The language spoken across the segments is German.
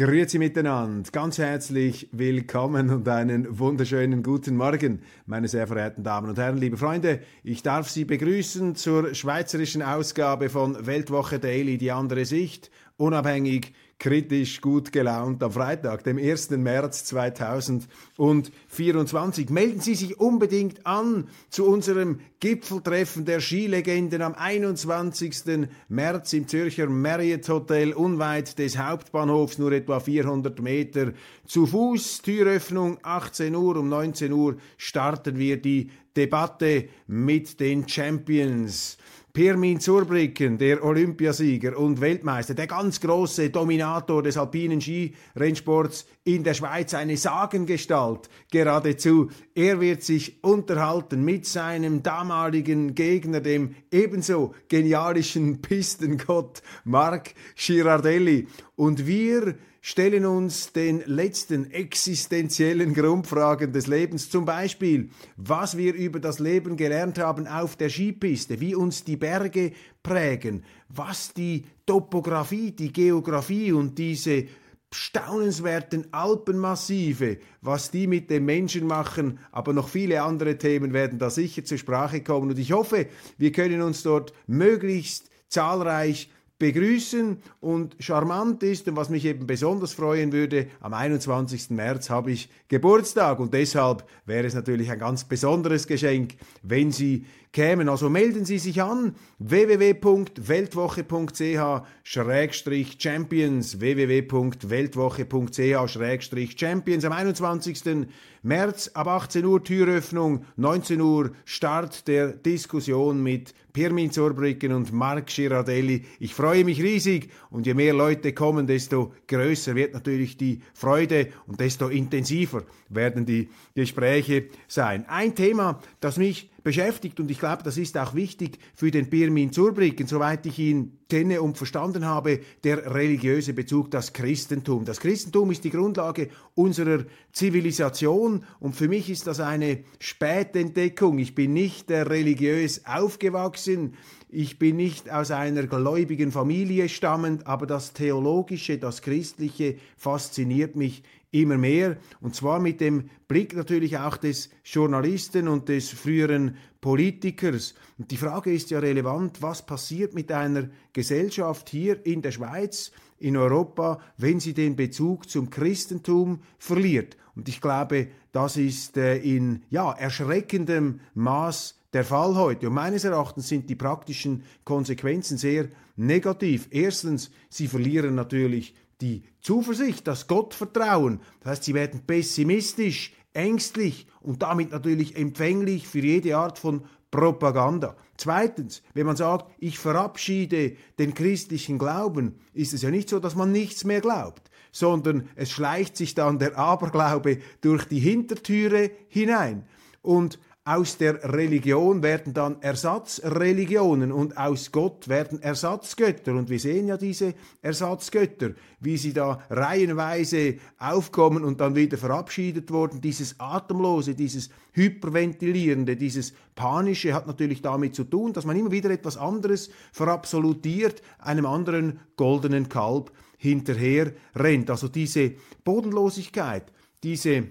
Grüezi miteinander, ganz herzlich willkommen und einen wunderschönen guten Morgen, meine sehr verehrten Damen und Herren, liebe Freunde. Ich darf Sie begrüßen zur schweizerischen Ausgabe von Weltwoche Daily, die andere Sicht, unabhängig, kritisch gut gelaunt am Freitag, dem 1. März 2024. Melden Sie sich unbedingt an zu unserem Gipfeltreffen der Skilegenden am 21. März im Zürcher Marriott Hotel unweit des Hauptbahnhofs, nur etwa 400 Meter zu Fuß. Türöffnung 18 Uhr, um 19 Uhr starten wir die Debatte mit den Champions. Pirmin Zurbrücken, der Olympiasieger und Weltmeister, der ganz große Dominator des alpinen Skirennsports in der Schweiz, eine Sagengestalt geradezu. Er wird sich unterhalten mit seinem damaligen Gegner, dem ebenso genialischen Pistengott Marc Girardelli. Und wir stellen uns den letzten existenziellen Grundfragen des Lebens, zum Beispiel, was wir über das Leben gelernt haben auf der Skipiste, wie uns die Berge prägen, was die Topographie, die Geografie und diese staunenswerten Alpenmassive, was die mit den Menschen machen, aber noch viele andere Themen werden da sicher zur Sprache kommen. Und ich hoffe, wir können uns dort möglichst zahlreich begrüßen und charmant ist und was mich eben besonders freuen würde, am 21. März habe ich Geburtstag und deshalb wäre es natürlich ein ganz besonderes Geschenk, wenn Sie kämen. Also melden Sie sich an www.weltwoche.ch-champions www.weltwoche.ch-champions am 21. März ab 18 Uhr Türöffnung, 19 Uhr Start der Diskussion mit Pirmin Zurbrücken und Marc Girardelli. Ich freue mich riesig und je mehr Leute kommen, desto größer wird natürlich die Freude und desto intensiver werden die Gespräche sein. Ein Thema, das mich beschäftigt und ich glaube, das ist auch wichtig für den Pirmin Zurbrücken, soweit ich ihn kenne und verstanden habe, der religiöse Bezug, das Christentum. Das Christentum ist die Grundlage unserer Zivilisation und für mich ist das eine Spätentdeckung. Ich bin nicht religiös aufgewachsen, ich bin nicht aus einer gläubigen Familie stammend, aber das Theologische, das Christliche fasziniert mich immer mehr. Und zwar mit dem Blick natürlich auch des Journalisten und des früheren Politikers. Und die Frage ist ja relevant, was passiert mit einer Gesellschaft hier in der Schweiz, in Europa, wenn sie den Bezug zum Christentum verliert. Und ich glaube, das ist äh, in ja, erschreckendem Maß der Fall heute. Und meines Erachtens sind die praktischen Konsequenzen sehr negativ. Erstens, sie verlieren natürlich die Zuversicht, das Gottvertrauen. Das heißt, sie werden pessimistisch, ängstlich und damit natürlich empfänglich für jede Art von Propaganda. Zweitens, wenn man sagt, ich verabschiede den christlichen Glauben, ist es ja nicht so, dass man nichts mehr glaubt, sondern es schleicht sich dann der Aberglaube durch die Hintertüre hinein. Und aus der Religion werden dann Ersatzreligionen und aus Gott werden Ersatzgötter. Und wir sehen ja diese Ersatzgötter, wie sie da reihenweise aufkommen und dann wieder verabschiedet wurden. Dieses Atemlose, dieses Hyperventilierende, dieses Panische hat natürlich damit zu tun, dass man immer wieder etwas anderes verabsolutiert, einem anderen goldenen Kalb hinterher rennt. Also diese Bodenlosigkeit, diese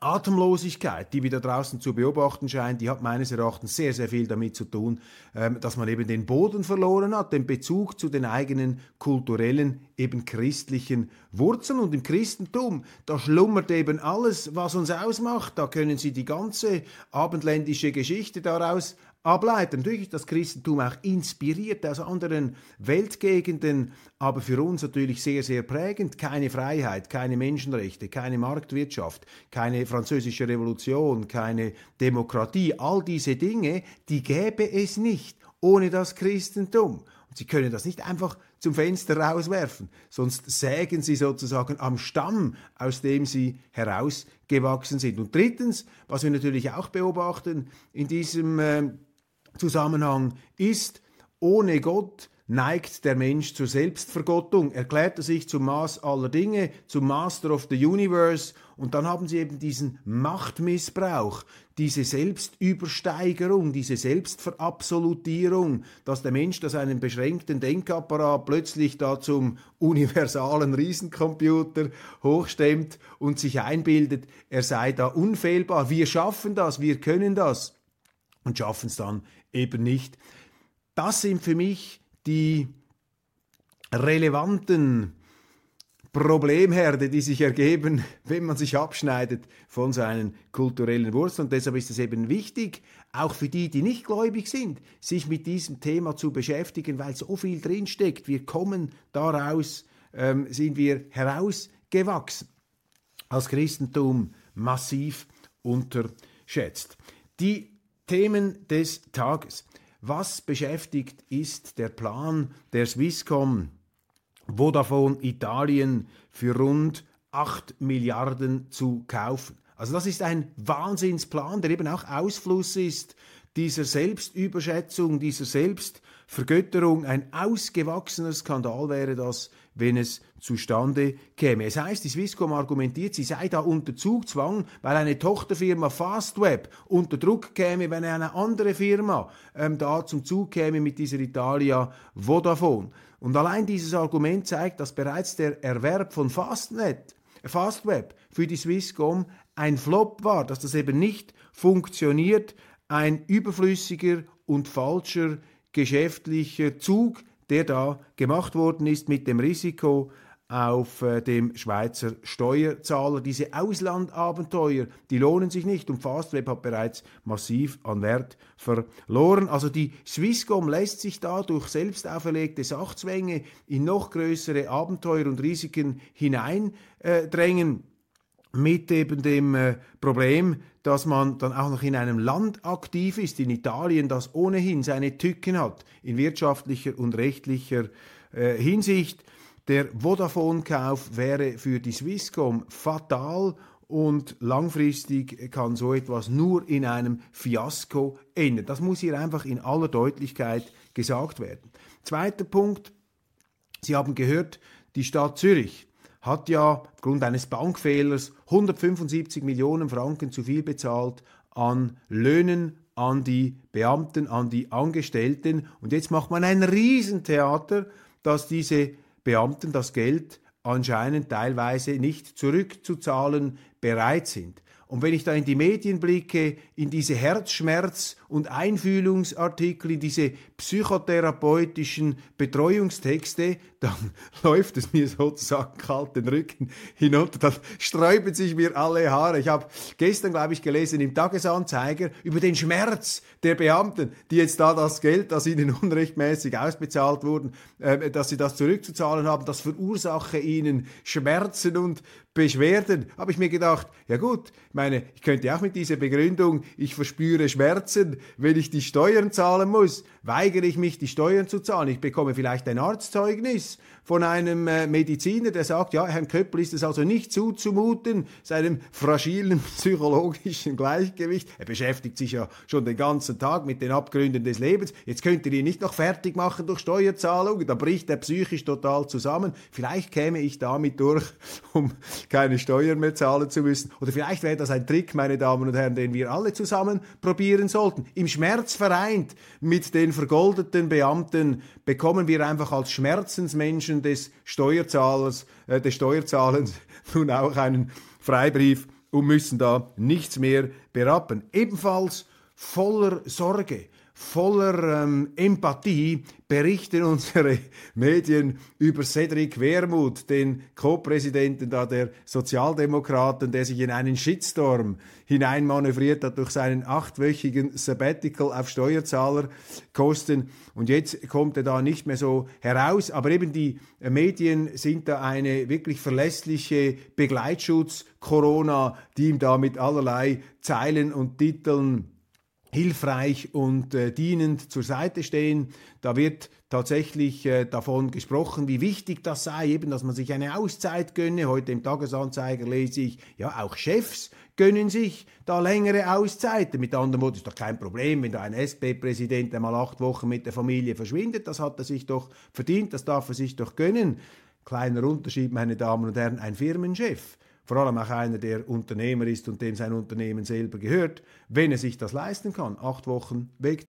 Atemlosigkeit, die wir da draußen zu beobachten scheint, die hat meines Erachtens sehr, sehr viel damit zu tun, ähm, dass man eben den Boden verloren hat, den Bezug zu den eigenen kulturellen, eben christlichen Wurzeln. Und im Christentum, da schlummert eben alles, was uns ausmacht. Da können Sie die ganze abendländische Geschichte daraus ableiten. Natürlich ist das Christentum auch inspiriert aus anderen Weltgegenden, aber für uns natürlich sehr, sehr prägend. Keine Freiheit, keine Menschenrechte, keine Marktwirtschaft, keine französische Revolution, keine Demokratie. All diese Dinge, die gäbe es nicht ohne das Christentum. Und Sie können das nicht einfach zum Fenster rauswerfen, sonst sägen Sie sozusagen am Stamm, aus dem Sie herausgewachsen sind. Und drittens, was wir natürlich auch beobachten in diesem äh, Zusammenhang ist, ohne Gott neigt der Mensch zur Selbstvergottung, erklärt er sich zum Maß aller Dinge, zum Master of the Universe. Und dann haben sie eben diesen Machtmissbrauch, diese Selbstübersteigerung, diese Selbstverabsolutierung, dass der Mensch das einen beschränkten Denkapparat plötzlich da zum universalen Riesencomputer hochstemmt und sich einbildet, er sei da unfehlbar. Wir schaffen das, wir können das. Und schaffen es dann eben nicht. Das sind für mich die relevanten Problemherde, die sich ergeben, wenn man sich abschneidet von seinen kulturellen Wurzeln. Und deshalb ist es eben wichtig, auch für die, die nicht gläubig sind, sich mit diesem Thema zu beschäftigen, weil so viel drinsteckt. Wir kommen daraus, ähm, sind wir herausgewachsen, als Christentum massiv unterschätzt. Die Themen des Tages. Was beschäftigt ist der Plan der Swisscom, Vodafone Italien für rund 8 Milliarden zu kaufen? Also das ist ein Wahnsinnsplan, der eben auch Ausfluss ist dieser Selbstüberschätzung, dieser Selbstvergötterung. Ein ausgewachsener Skandal wäre das, wenn es zustande käme. Es heißt, die Swisscom argumentiert, sie sei da unter Zugzwang, weil eine Tochterfirma Fastweb unter Druck käme, wenn eine andere Firma ähm, da zum Zug käme mit dieser Italia Vodafone. Und allein dieses Argument zeigt, dass bereits der Erwerb von Fastnet, Fastweb für die Swisscom ein Flop war, dass das eben nicht funktioniert, ein überflüssiger und falscher geschäftlicher Zug, der da gemacht worden ist mit dem Risiko auf äh, dem Schweizer Steuerzahler. Diese Auslandabenteuer, die lohnen sich nicht und Fastweb hat bereits massiv an Wert verloren. Also die Swisscom lässt sich da durch selbst auferlegte Sachzwänge in noch größere Abenteuer und Risiken hineindrängen. Äh, mit eben dem äh, Problem, dass man dann auch noch in einem Land aktiv ist, in Italien, das ohnehin seine Tücken hat, in wirtschaftlicher und rechtlicher äh, Hinsicht. Der Vodafone-Kauf wäre für die Swisscom fatal und langfristig kann so etwas nur in einem Fiasko enden. Das muss hier einfach in aller Deutlichkeit gesagt werden. Zweiter Punkt, Sie haben gehört, die Stadt Zürich hat ja aufgrund eines Bankfehlers 175 Millionen Franken zu viel bezahlt an Löhnen an die Beamten, an die Angestellten. Und jetzt macht man ein Riesentheater, dass diese Beamten das Geld anscheinend teilweise nicht zurückzuzahlen bereit sind. Und wenn ich da in die Medien blicke, in diese Herzschmerz- und Einfühlungsartikel, in diese psychotherapeutischen Betreuungstexte, dann läuft es mir sozusagen kalt den Rücken hinunter, dann sträuben sich mir alle Haare. Ich habe gestern, glaube ich, gelesen im Tagesanzeiger über den Schmerz der Beamten, die jetzt da das Geld, das ihnen unrechtmäßig ausbezahlt wurden, äh, dass sie das zurückzuzahlen haben, das verursache ihnen Schmerzen und Beschwerden. Habe ich mir gedacht, ja gut, ich meine, ich könnte auch mit dieser Begründung, ich verspüre Schmerzen, wenn ich die Steuern zahlen muss, weigere ich mich, die Steuern zu zahlen. Ich bekomme vielleicht ein Arztzeugnis von einem äh, Mediziner, der sagt, ja, Herrn Köppel ist es also nicht zuzumuten, seinem fragilen psychologischen Gleichgewicht. Er beschäftigt sich ja schon den ganzen Tag mit den Abgründen des Lebens. Jetzt könnt ihr ihn nicht noch fertig machen durch Steuerzahlungen, dann bricht er psychisch total zusammen. Vielleicht käme ich damit durch, um keine Steuern mehr zahlen zu müssen. Oder vielleicht wäre das ein Trick, meine Damen und Herren, den wir alle zusammen probieren sollten. Im Schmerz vereint mit den vergoldeten Beamten bekommen wir einfach als Schmerzensmenschen Menschen des Steuerzahlers, äh, des Steuerzahlens nun auch einen Freibrief und müssen da nichts mehr berappen. Ebenfalls voller Sorge, voller ähm, Empathie berichten unsere Medien über Cedric Wermuth, den Co-Präsidenten der Sozialdemokraten, der sich in einen Shitstorm hineinmanövriert hat durch seinen achtwöchigen Sabbatical auf Steuerzahlerkosten. Und jetzt kommt er da nicht mehr so heraus. Aber eben die Medien sind da eine wirklich verlässliche Begleitschutz Corona, die ihm da mit allerlei Zeilen und Titeln hilfreich und äh, dienend zur Seite stehen. Da wird tatsächlich äh, davon gesprochen, wie wichtig das sei, eben, dass man sich eine Auszeit gönne. Heute im Tagesanzeiger lese ich, ja, auch Chefs gönnen sich da längere Auszeiten. Mit anderen Worten ist doch kein Problem, wenn da ein SP-Präsident einmal acht Wochen mit der Familie verschwindet. Das hat er sich doch verdient, das darf er sich doch gönnen. Kleiner Unterschied, meine Damen und Herren, ein Firmenchef vor allem auch einer, der Unternehmer ist und dem sein Unternehmen selber gehört, wenn er sich das leisten kann, acht Wochen weg.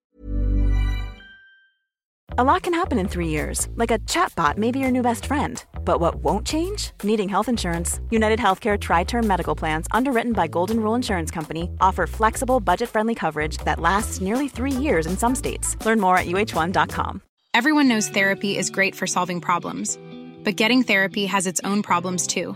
A lot can happen in three years, like a chatbot may be your new best friend. But what won't change? Needing health insurance. United Healthcare Tri Term Medical Plans, underwritten by Golden Rule Insurance Company, offer flexible, budget friendly coverage that lasts nearly three years in some states. Learn more at uh1.com. Everyone knows therapy is great for solving problems, but getting therapy has its own problems too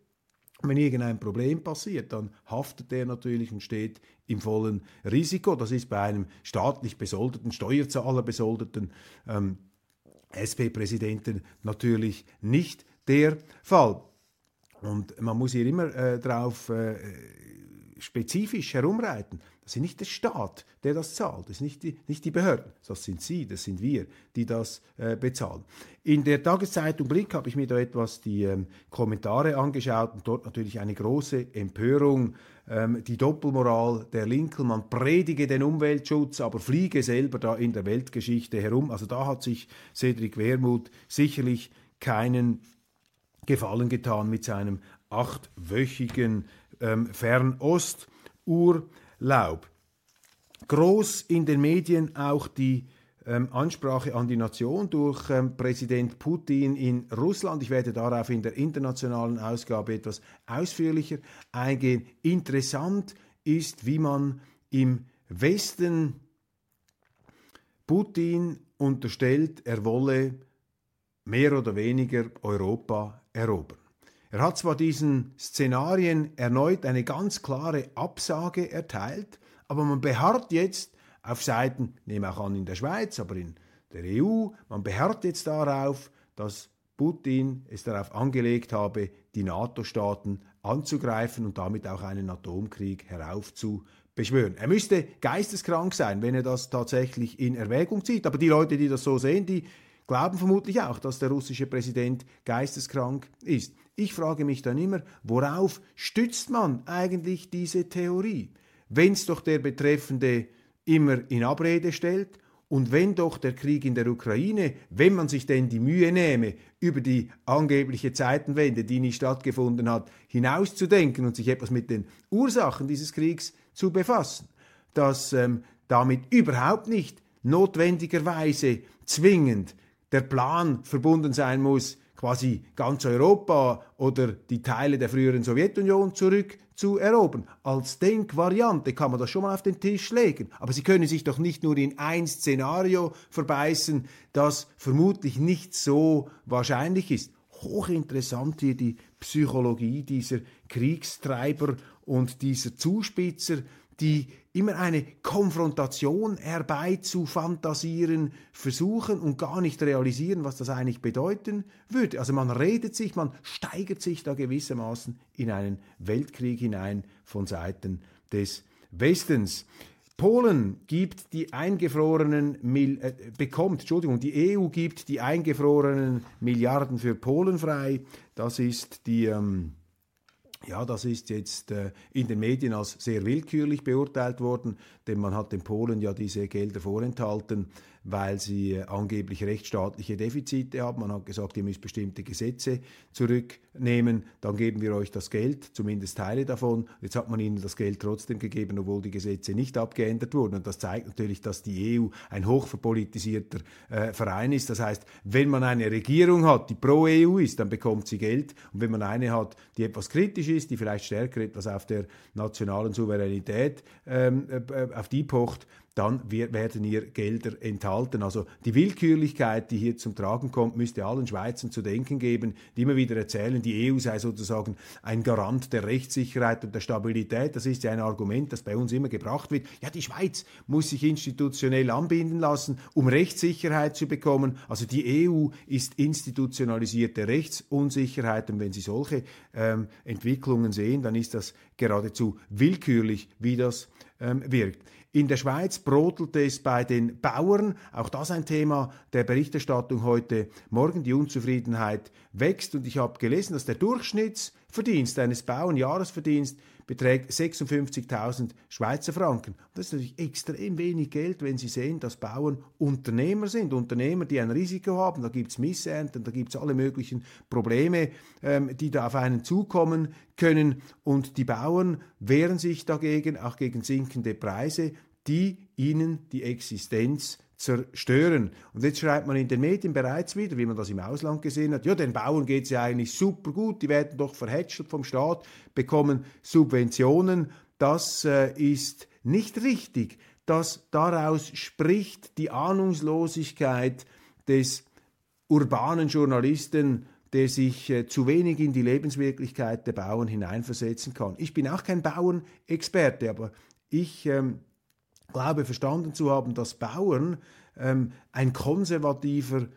Wenn irgendein Problem passiert, dann haftet er natürlich und steht im vollen Risiko. Das ist bei einem staatlich besoldeten, Steuerzahler besoldeten ähm, SP-Präsidenten natürlich nicht der Fall. Und man muss hier immer äh, darauf äh, spezifisch herumreiten. Das ist nicht der Staat, der das zahlt, das sind nicht die, nicht die Behörden, das sind Sie, das sind wir, die das äh, bezahlen. In der Tageszeitung Blick habe ich mir da etwas die ähm, Kommentare angeschaut und dort natürlich eine große Empörung, ähm, die Doppelmoral der Linken, man predige den Umweltschutz, aber fliege selber da in der Weltgeschichte herum. Also da hat sich Cedric Wermuth sicherlich keinen Gefallen getan mit seinem achtwöchigen ähm, Fernost-Urlaub. Groß in den Medien auch die ähm, Ansprache an die Nation durch ähm, Präsident Putin in Russland. Ich werde darauf in der internationalen Ausgabe etwas ausführlicher eingehen. Interessant ist, wie man im Westen Putin unterstellt, er wolle mehr oder weniger Europa erobern. Er hat zwar diesen Szenarien erneut eine ganz klare Absage erteilt, aber man beharrt jetzt auf Seiten, nehme auch an in der Schweiz, aber in der EU, man beharrt jetzt darauf, dass Putin es darauf angelegt habe, die NATO-Staaten anzugreifen und damit auch einen Atomkrieg heraufzubeschwören. Er müsste geisteskrank sein, wenn er das tatsächlich in Erwägung zieht. Aber die Leute, die das so sehen, die glauben vermutlich auch, dass der russische Präsident geisteskrank ist. Ich frage mich dann immer, worauf stützt man eigentlich diese Theorie? Wenn es doch der Betreffende immer in Abrede stellt und wenn doch der Krieg in der Ukraine, wenn man sich denn die Mühe nehme, über die angebliche Zeitenwende, die nicht stattgefunden hat, hinauszudenken und sich etwas mit den Ursachen dieses Kriegs zu befassen, dass ähm, damit überhaupt nicht notwendigerweise zwingend der Plan verbunden sein muss, quasi ganz Europa oder die Teile der früheren Sowjetunion zurück zu erobern. Als Denkvariante kann man das schon mal auf den Tisch legen. Aber Sie können sich doch nicht nur in ein Szenario verbeißen, das vermutlich nicht so wahrscheinlich ist. Hochinteressant hier die Psychologie dieser Kriegstreiber und dieser Zuspitzer, die immer eine Konfrontation herbeizufantasieren versuchen und gar nicht realisieren, was das eigentlich bedeuten würde. Also man redet sich, man steigert sich da gewissermaßen in einen Weltkrieg hinein von Seiten des Westens. Polen gibt die eingefrorenen Mil äh, bekommt, Entschuldigung, die EU gibt die eingefrorenen Milliarden für Polen frei. Das ist die ähm, ja, das ist jetzt äh, in den Medien als sehr willkürlich beurteilt worden, denn man hat den Polen ja diese Gelder vorenthalten, weil sie äh, angeblich rechtsstaatliche Defizite haben. Man hat gesagt, ihr müsst bestimmte Gesetze zurücknehmen, dann geben wir euch das Geld, zumindest Teile davon. Jetzt hat man ihnen das Geld trotzdem gegeben, obwohl die Gesetze nicht abgeändert wurden. Und das zeigt natürlich, dass die EU ein hochverpolitisierter äh, Verein ist. Das heißt, wenn man eine Regierung hat, die pro EU ist, dann bekommt sie Geld. Und wenn man eine hat, die etwas kritisch ist, die vielleicht stärker etwas auf der nationalen Souveränität ähm, äh, auf die pocht, dann werden ihr Gelder enthalten. Also die Willkürlichkeit, die hier zum Tragen kommt, müsste allen Schweizern zu denken geben, die immer wieder erzählen, die EU sei sozusagen ein Garant der Rechtssicherheit und der Stabilität. Das ist ja ein Argument, das bei uns immer gebracht wird. Ja, die Schweiz muss sich institutionell anbinden lassen, um Rechtssicherheit zu bekommen. Also die EU ist institutionalisierte Rechtsunsicherheit und wenn Sie solche ähm, Entwicklungen sehen, dann ist das geradezu willkürlich, wie das ähm, wirkt. In der Schweiz brodelte es bei den Bauern, auch das ein Thema der Berichterstattung heute Morgen. Die Unzufriedenheit wächst und ich habe gelesen, dass der Durchschnittsverdienst eines Bauern, Jahresverdienst, beträgt 56.000 Schweizer Franken. Das ist natürlich extrem wenig Geld, wenn Sie sehen, dass Bauern Unternehmer sind. Unternehmer, die ein Risiko haben. Da gibt es Missernten, da gibt es alle möglichen Probleme, ähm, die da auf einen zukommen können. Und die Bauern wehren sich dagegen, auch gegen sinkende Preise, die ihnen die Existenz zerstören. Und jetzt schreibt man in den Medien bereits wieder, wie man das im Ausland gesehen hat, ja, den Bauern geht es ja eigentlich super gut, die werden doch verhätschelt vom Staat, bekommen Subventionen. Das äh, ist nicht richtig. Das daraus spricht die Ahnungslosigkeit des urbanen Journalisten, der sich äh, zu wenig in die Lebenswirklichkeit der Bauern hineinversetzen kann. Ich bin auch kein Bauernexperte, aber ich ähm, glaube verstanden zu haben, dass Bauern ähm, ein konservativer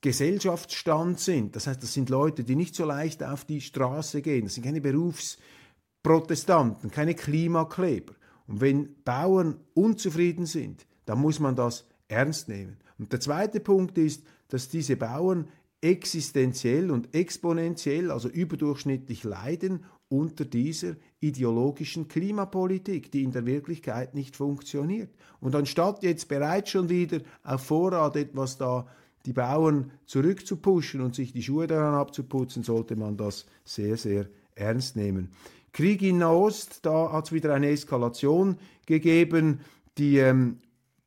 Gesellschaftsstand sind. Das heißt, das sind Leute, die nicht so leicht auf die Straße gehen. Das sind keine Berufsprotestanten, keine Klimakleber. Und wenn Bauern unzufrieden sind, dann muss man das ernst nehmen. Und der zweite Punkt ist, dass diese Bauern existenziell und exponentiell, also überdurchschnittlich leiden unter dieser ideologischen Klimapolitik, die in der Wirklichkeit nicht funktioniert. Und anstatt jetzt bereits schon wieder auf Vorrat etwas da die Bauern zurückzupuschen und sich die Schuhe daran abzuputzen, sollte man das sehr, sehr ernst nehmen. Krieg in Nahost, da hat es wieder eine Eskalation gegeben. Die ähm,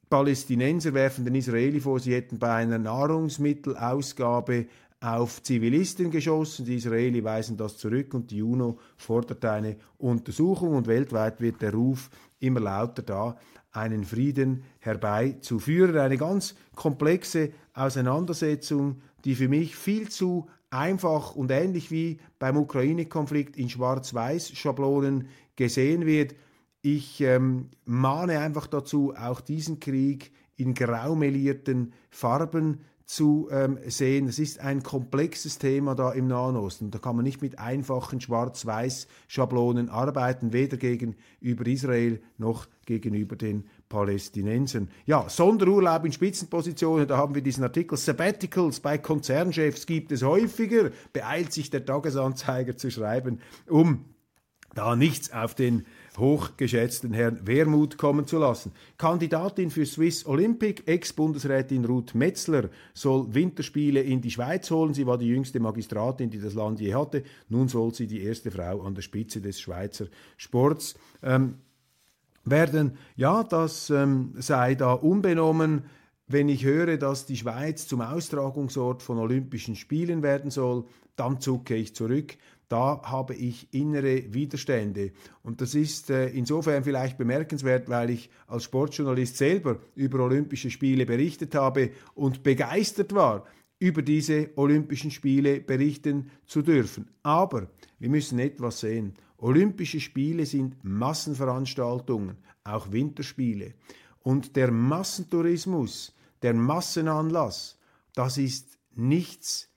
Palästinenser werfen den Israeli vor, sie hätten bei einer Nahrungsmittelausgabe auf Zivilisten geschossen. Die Israeli weisen das zurück und die UNO fordert eine Untersuchung und weltweit wird der Ruf immer lauter da, einen Frieden herbeizuführen. Eine ganz komplexe Auseinandersetzung, die für mich viel zu einfach und ähnlich wie beim Ukraine-Konflikt in Schwarz-Weiß-Schablonen gesehen wird. Ich ähm, mahne einfach dazu, auch diesen Krieg in graumelierten Farben zu ähm, sehen. Es ist ein komplexes Thema da im Nahen Osten. Da kann man nicht mit einfachen Schwarz-Weiß-Schablonen arbeiten, weder gegenüber Israel noch gegenüber den Palästinensern. Ja, Sonderurlaub in Spitzenpositionen, da haben wir diesen Artikel. Sabbaticals bei Konzernchefs gibt es häufiger, beeilt sich der Tagesanzeiger zu schreiben, um da nichts auf den hochgeschätzten Herrn Wermuth kommen zu lassen. Kandidatin für Swiss Olympic, Ex-Bundesrätin Ruth Metzler, soll Winterspiele in die Schweiz holen. Sie war die jüngste Magistratin, die das Land je hatte. Nun soll sie die erste Frau an der Spitze des Schweizer Sports ähm, werden. Ja, das ähm, sei da unbenommen wenn ich höre, dass die Schweiz zum Austragungsort von Olympischen Spielen werden soll, dann zucke ich zurück da habe ich innere Widerstände. Und das ist äh, insofern vielleicht bemerkenswert, weil ich als Sportjournalist selber über Olympische Spiele berichtet habe und begeistert war, über diese Olympischen Spiele berichten zu dürfen. Aber wir müssen etwas sehen. Olympische Spiele sind Massenveranstaltungen, auch Winterspiele. Und der Massentourismus, der Massenanlass, das ist nichts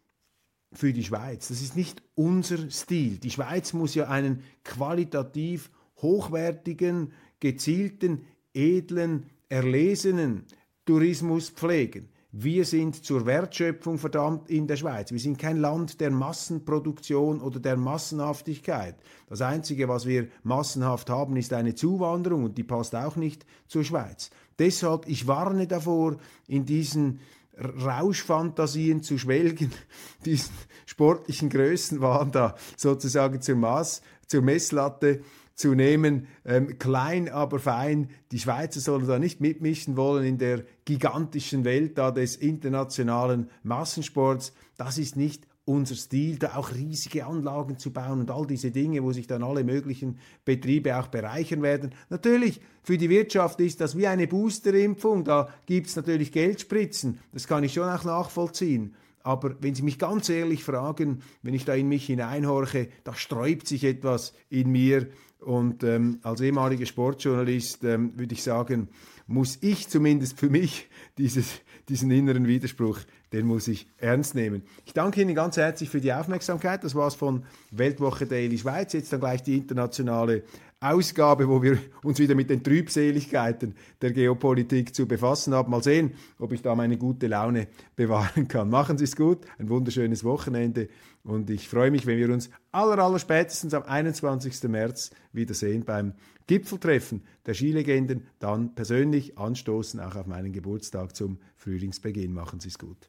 für die Schweiz. Das ist nicht unser Stil. Die Schweiz muss ja einen qualitativ hochwertigen, gezielten, edlen, erlesenen Tourismus pflegen. wir sind zur Wertschöpfung verdammt in der Schweiz. Wir sind kein Land der Massenproduktion oder der Massenhaftigkeit. Das Einzige, was wir massenhaft haben, ist eine Zuwanderung und die passt auch nicht zur Schweiz. Deshalb, ich warne davor, in diesen Rauschfantasien zu schwelgen, diesen sportlichen Größenwahn da sozusagen zur Maß, zur Messlatte zu nehmen, ähm, klein aber fein. Die Schweizer sollen da nicht mitmischen wollen in der gigantischen Welt da des internationalen Massensports. Das ist nicht unser Stil, da auch riesige Anlagen zu bauen und all diese Dinge, wo sich dann alle möglichen Betriebe auch bereichern werden. Natürlich, für die Wirtschaft ist das wie eine Boosterimpfung, da gibt es natürlich Geldspritzen, das kann ich schon auch nachvollziehen. Aber wenn Sie mich ganz ehrlich fragen, wenn ich da in mich hineinhorche, da sträubt sich etwas in mir, und ähm, als ehemaliger Sportjournalist ähm, würde ich sagen, muss ich zumindest für mich dieses, diesen inneren Widerspruch, den muss ich ernst nehmen. Ich danke Ihnen ganz herzlich für die Aufmerksamkeit. Das war es von Weltwoche Daily Schweiz. Jetzt dann gleich die internationale Ausgabe, wo wir uns wieder mit den Trübseligkeiten der Geopolitik zu befassen haben. Mal sehen, ob ich da meine gute Laune bewahren kann. Machen Sie es gut, ein wunderschönes Wochenende und ich freue mich, wenn wir uns aller, aller spätestens am 21. März wiedersehen beim Gipfeltreffen der Skilegenden, dann persönlich anstoßen, auch auf meinen Geburtstag zum Frühlingsbeginn. Machen Sie es gut.